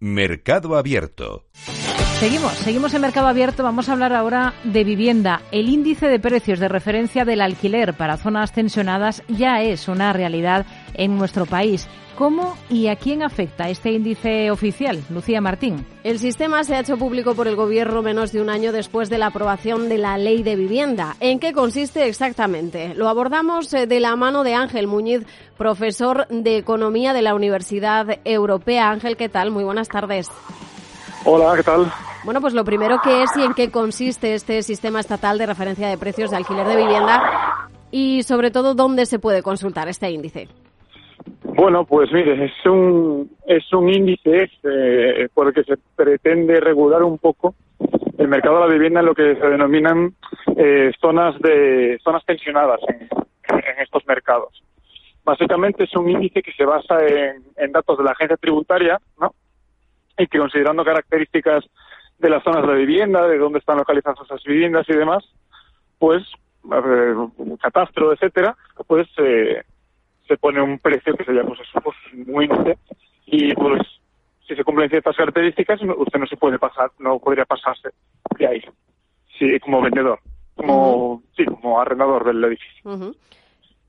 Mercado Abierto. Seguimos, seguimos en Mercado Abierto. Vamos a hablar ahora de vivienda. El índice de precios de referencia del alquiler para zonas tensionadas ya es una realidad en nuestro país. ¿Cómo y a quién afecta este índice oficial? Lucía Martín. El sistema se ha hecho público por el Gobierno menos de un año después de la aprobación de la Ley de Vivienda. ¿En qué consiste exactamente? Lo abordamos eh, de la mano de Ángel Muñiz, profesor de Economía de la Universidad Europea. Ángel, ¿qué tal? Muy buenas tardes. Hola, ¿qué tal? Bueno, pues lo primero que es y en qué consiste este sistema estatal de referencia de precios de alquiler de vivienda y sobre todo dónde se puede consultar este índice. Bueno, pues mire, es un, es un índice eh, por el que se pretende regular un poco el mercado de la vivienda en lo que se denominan eh, zonas de zonas tensionadas en, estos mercados. Básicamente es un índice que se basa en, datos de la agencia tributaria, ¿no? Y que considerando características de las zonas de vivienda, de dónde están localizadas esas viviendas y demás, pues eh, catastro, etcétera, pues eh, se pone un precio que sería pues eso, pues muy índice y pues si se cumplen ciertas características usted no se puede pasar, no podría pasarse de ahí, sí, como vendedor, como sí, como arrendador del edificio.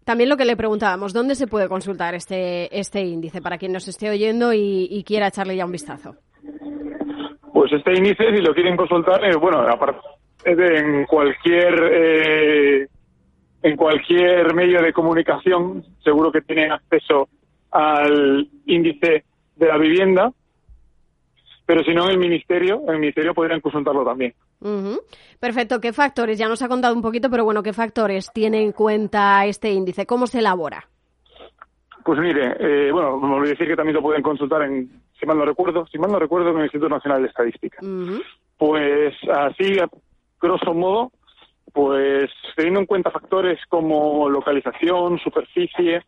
También lo que le preguntábamos, ¿dónde se puede consultar este este índice para quien nos esté oyendo y, quiera echarle ya un vistazo? Pues este índice, si lo quieren consultar, eh, bueno, aparte en cualquier eh, en cualquier medio de comunicación seguro que tienen acceso al índice de la vivienda, pero si no en el ministerio, en el ministerio podrían consultarlo también. Perfecto. ¿Qué factores? Ya nos ha contado un poquito, pero bueno, ¿qué factores tiene en cuenta este índice? ¿Cómo se elabora? Pues mire, eh, bueno, me olvidé decir que también lo pueden consultar en, si mal no recuerdo, si mal no recuerdo, en el Instituto Nacional de Estadística. Pues así, grosso modo, pues teniendo en cuenta factores como localización, superficie,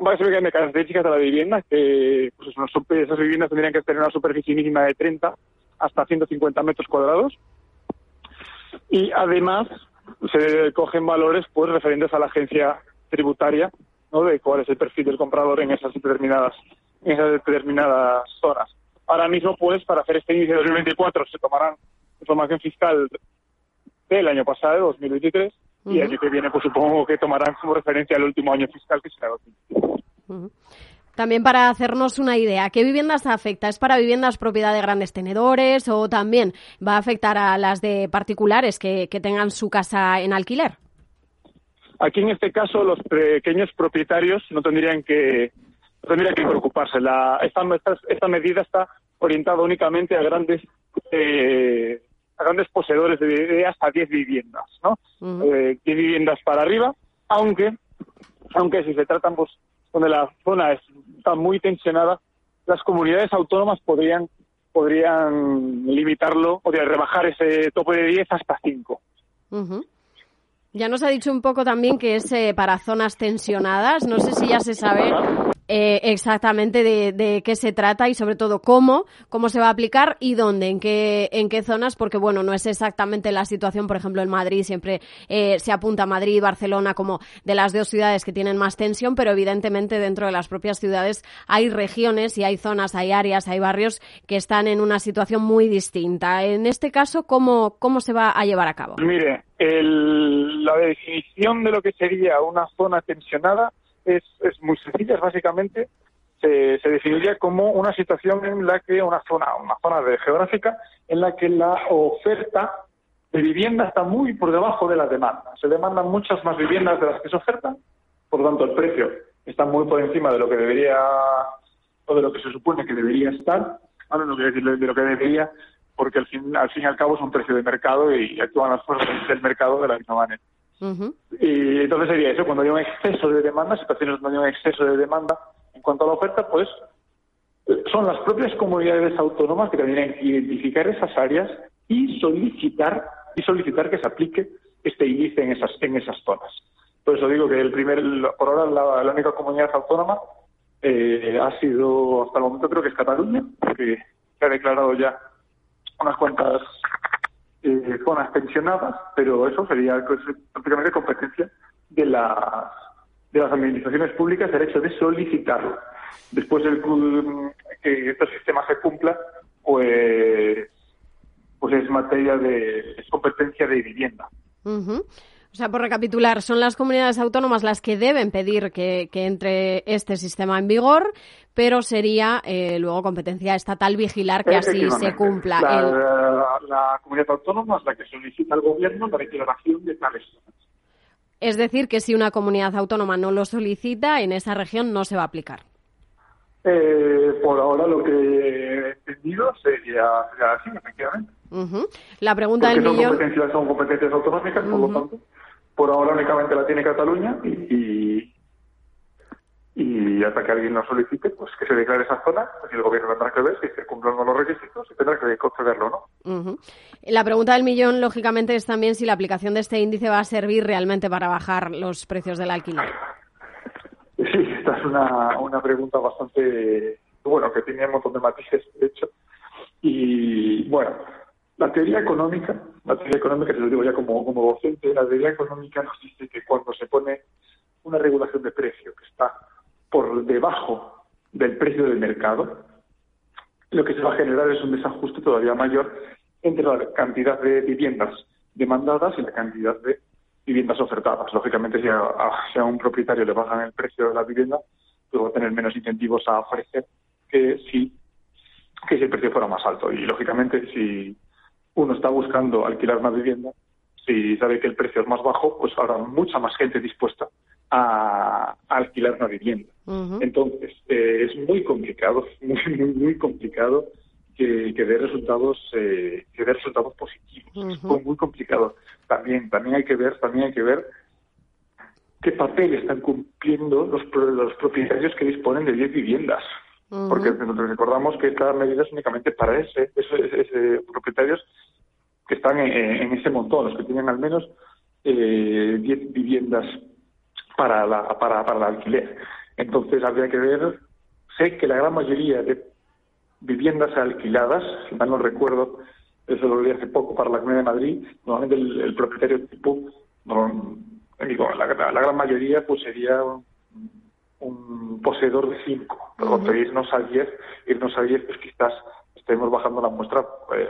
básicamente características de la vivienda, que pues, esas viviendas tendrían que tener una superficie mínima de 30 hasta 150 metros cuadrados. Y además se cogen valores pues referentes a la agencia tributaria, ¿no? de cuál es el perfil del comprador en esas determinadas, en esas determinadas zonas. Ahora mismo, pues, para hacer este índice de 2024 se tomarán información fiscal del año pasado, 2023, y el año que viene, pues supongo que tomarán como referencia el último año fiscal, que será 2023. También para hacernos una idea, ¿qué viviendas afecta? ¿Es para viviendas propiedad de grandes tenedores o también va a afectar a las de particulares que, tengan su casa en alquiler? Aquí en este caso los pequeños propietarios no tendrían que tendrían que preocuparse. La, esta, esta, medida está orientada únicamente a grandes eh, a grandes poseedores de, hasta 10 viviendas, ¿no? 10 eh, viviendas para arriba, aunque, aunque si se tratan, pues, donde la zona está muy tensionada, las comunidades autónomas podrían podrían limitarlo, podrían rebajar ese tope de 10 hasta 5. Ya nos ha dicho un poco también que es eh, para zonas tensionadas. No sé si ya se sabe eh, exactamente de, qué se trata y sobre todo cómo, cómo se va a aplicar y dónde, en qué, en qué zonas, porque bueno, no es exactamente la situación, por ejemplo, en Madrid siempre eh, se apunta a Madrid y Barcelona como de las dos ciudades que tienen más tensión, pero evidentemente dentro de las propias ciudades hay regiones y hay zonas, hay áreas, hay barrios que están en una situación muy distinta. En este caso, ¿cómo, cómo se va a llevar a cabo? Mire, la definición de lo que sería una zona tensionada es, es muy sencilla, es básicamente se, se, definiría como una situación en la que una zona, una zona de geográfica en la que la oferta de vivienda está muy por debajo de la demanda. Se demandan muchas más viviendas de las que se ofertan, por lo tanto el precio está muy por encima de lo que debería o de lo que se supone que debería estar, no quiero decir de lo que debería, porque al fin, al fin y al cabo es un precio de mercado y actúan las fuerzas del mercado de la misma manera. Y entonces sería eso, cuando hay un exceso de demanda, situaciones donde hay un exceso de demanda en cuanto a la oferta, pues son las propias comunidades autónomas que tendrían que identificar esas áreas y solicitar y solicitar que se aplique este índice en esas en esas zonas. Por eso digo que el primer, por ahora la, única comunidad autónoma eh, ha sido hasta el momento creo que es Cataluña, que se ha declarado ya unas cuantas eh, zonas pensionadas, pero eso sería pues, prácticamente competencia de las de las administraciones públicas el hecho de solicitarlo. Después el, que este sistema se cumpla, pues, pues es materia de es competencia de vivienda. O sea, por recapitular, son las comunidades autónomas las que deben pedir que, entre este sistema en vigor, pero sería eh, luego competencia estatal vigilar que así se cumpla. La, comunidad autónoma es la que solicita al gobierno la declaración de tales Es decir, que si una comunidad autónoma no lo solicita, en esa región no se va a aplicar. Eh, por ahora lo que he entendido sería, así, efectivamente. La pregunta del son millón... Competencias, son competencias autonómicas, por lo tanto por ahora únicamente la tiene Cataluña y, y, hasta que alguien lo solicite, pues que se declare esa zona, pues el gobierno tendrá que ver si se cumplen los requisitos y tendrá que concederlo no. La pregunta del millón, lógicamente, es también si la aplicación de este índice va a servir realmente para bajar los precios del alquiler. Sí, esta es una, una pregunta bastante, bueno, que tiene un montón de matices, de hecho. Y bueno, la teoría económica, la teoría económica, te lo digo ya como, como docente, la teoría económica nos dice que cuando se pone una regulación de precio que está por debajo del precio del mercado, lo que se va a generar es un desajuste todavía mayor entre la cantidad de viviendas demandadas y la cantidad de viviendas ofertadas. Lógicamente, si a, un propietario le bajan el precio de la vivienda, pues va a tener menos incentivos a ofrecer que si, que si el precio fuera más alto. Y, lógicamente, si uno está buscando alquilar una vivienda, si sabe que el precio es más bajo, pues habrá mucha más gente dispuesta a, alquilar una vivienda. Entonces, eh, es muy complicado, muy, muy, muy complicado que, que dé resultados, eh, que dé resultados positivos. Es muy complicado. También, también hay que ver, también hay que ver qué papel están cumpliendo los, los propietarios que disponen de 10 viviendas. Porque recordamos que esta medida es únicamente para ese, ese, propietarios que están en, ese montón, los que tienen al menos eh, 10 viviendas para, la, para, para el alquiler. Entonces habría que ver, sé que la gran mayoría de viviendas alquiladas, si mal no recuerdo, eso lo leí hace poco para la Comunidad de Madrid, normalmente el, propietario tipo, no, digo, la, la, gran mayoría pues sería un poseedor de 5, pero irnos a 10, irnos a 10, pues quizás estemos bajando la muestra eh,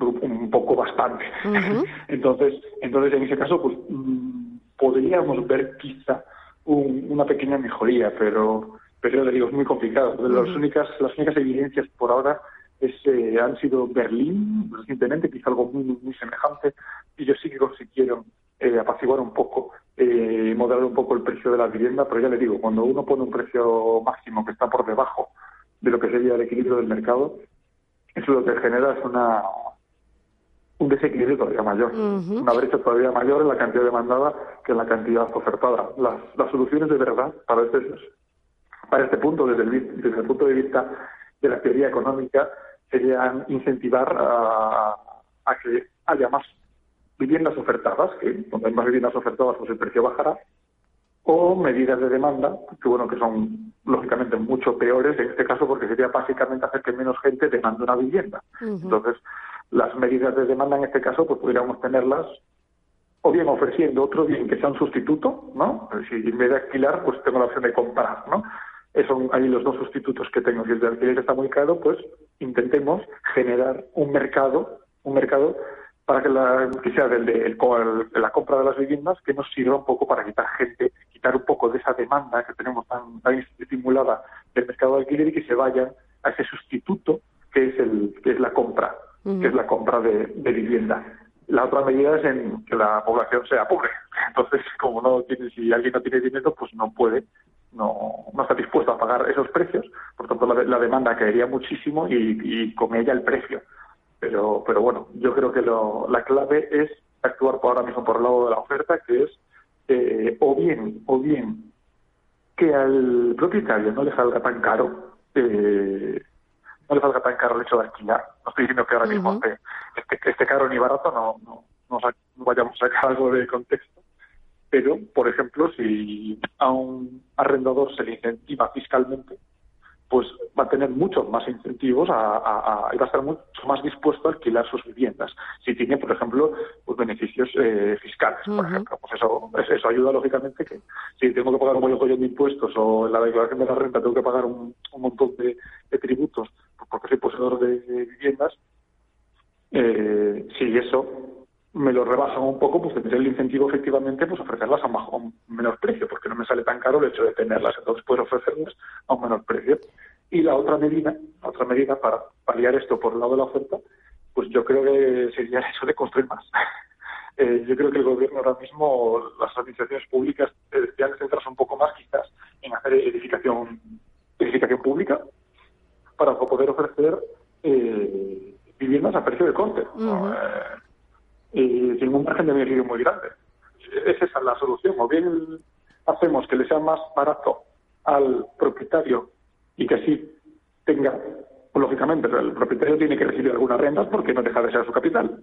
un poco bastante. entonces, entonces, en ese caso, pues mm, podríamos ver quizá una pequeña mejoría, pero, pero le digo, es muy complicado. las, únicas, las únicas evidencias por ahora es, eh, han sido Berlín recientemente, quizá algo muy, muy semejante, y ellos sí que consiguieron eh, apaciguar un poco, eh, moderar un poco el precio de la vivienda, pero ya le digo, cuando uno pone un precio máximo que está por debajo de lo que sería el equilibrio del mercado, eso lo que genera es una un desequilibrio todavía mayor, una brecha todavía mayor en la cantidad demandada que en la cantidad ofertada. Las, las soluciones de verdad para este, para este punto, desde el, desde el punto de vista de la teoría económica, serían incentivar a, a que haya más viviendas ofertadas, que donde hay más viviendas ofertadas, pues el precio bajará, o medidas de demanda, que bueno, que son lógicamente mucho peores en este caso, porque sería básicamente hacer que menos gente demande una vivienda. Entonces, las medidas de demanda en este caso, pues podríamos tenerlas o bien ofreciendo otro bien que sea un sustituto, ¿no? Si en vez de alquilar, pues tengo la opción de comprar, ¿no? Son ahí los dos sustitutos que tengo. Si el de alquiler está muy caro, pues intentemos generar un mercado, un mercado para que, la, que sea del de, la compra de las viviendas que nos sirva un poco para quitar gente, quitar un poco de esa demanda que tenemos tan, tan estimulada del mercado de alquiler y que se vayan a ese sustituto que es el que es la compra, que es la compra de, vivienda. La otra medida es en que la población sea pobre. Entonces, como no tiene, si alguien no tiene dinero, pues no puede, no, no está dispuesto a pagar esos precios. Por tanto, la, demanda caería muchísimo y, y con ella el precio. Pero, pero bueno, yo creo que lo, la clave es actuar por ahora mismo por el lado de la oferta, que es eh, o bien, o bien que al propietario no le salga tan caro, eh, no le salga tan caro el hecho de alquilar. No estoy diciendo que ahora mismo esté, esté, caro ni barato, no, no, no, vayamos a sacar algo de contexto. Pero, por ejemplo, si a un arrendador se le incentiva fiscalmente pues va a tener muchos más incentivos a, y va a estar mucho más dispuesto a alquilar sus viviendas. Si tiene, por ejemplo, pues beneficios eh, fiscales, por ejemplo, pues eso, eso ayuda lógicamente que si tengo que pagar un montón de impuestos o en la declaración de la renta tengo que pagar un, montón de, tributos porque soy poseedor de, viviendas, eh, si eso me lo rebajan un poco, pues tendré el incentivo efectivamente pues ofrecerlas a un, menor precio, porque no me sale tan caro el hecho de tenerlas, entonces puedo ofrecerlas a un menor precio. Y la otra medida, otra medida para paliar esto por el lado de la oferta, pues yo creo que sería eso de construir más. Eh, yo creo que el gobierno ahora mismo, las administraciones públicas deberían centrarse un poco más quizás en hacer edificación, edificación pública para poder ofrecer eh, viviendas a precio de coste y sin un margen de beneficio muy grande. Es esa la solución. O bien hacemos que le sea más barato al propietario y que así tenga, pues, lógicamente, el propietario tiene que recibir algunas rentas porque no deja de ser su capital,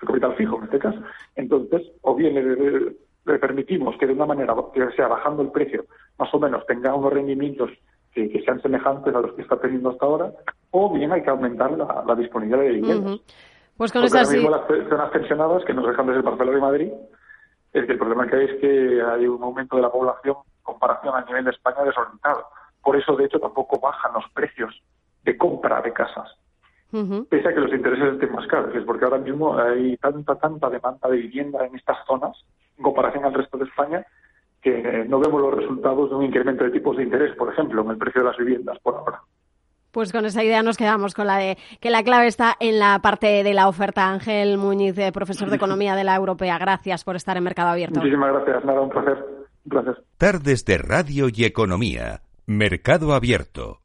su capital fijo en este caso. Entonces, o bien le, permitimos que de una manera, que sea bajando el precio, más o menos tenga unos rendimientos que, sean semejantes a los que está teniendo hasta ahora, o bien hay que aumentar la, disponibilidad de viviendas. Pues con esas mismo las zonas pensionadas, que nos dejan desde Barcelona de Madrid, es que el problema que hay es que hay un aumento de la población comparación a nivel de España desorientado. Por eso, de hecho, tampoco bajan los precios de compra de casas. Pese a que los intereses estén más caros, es porque ahora mismo hay tanta, tanta demanda de vivienda en estas zonas, en comparación al resto de España, que no vemos los resultados de un incremento de tipos de interés, por ejemplo, en el precio de las viviendas por ahora. Pues con esa idea nos quedamos con la de que la clave está en la parte de la oferta. Ángel Muñiz, profesor de Economía de la Europea, gracias por estar en Mercado Abierto. Muchísimas gracias, nada, un placer. Un placer. Tardes de Radio y Economía. Mercado Abierto.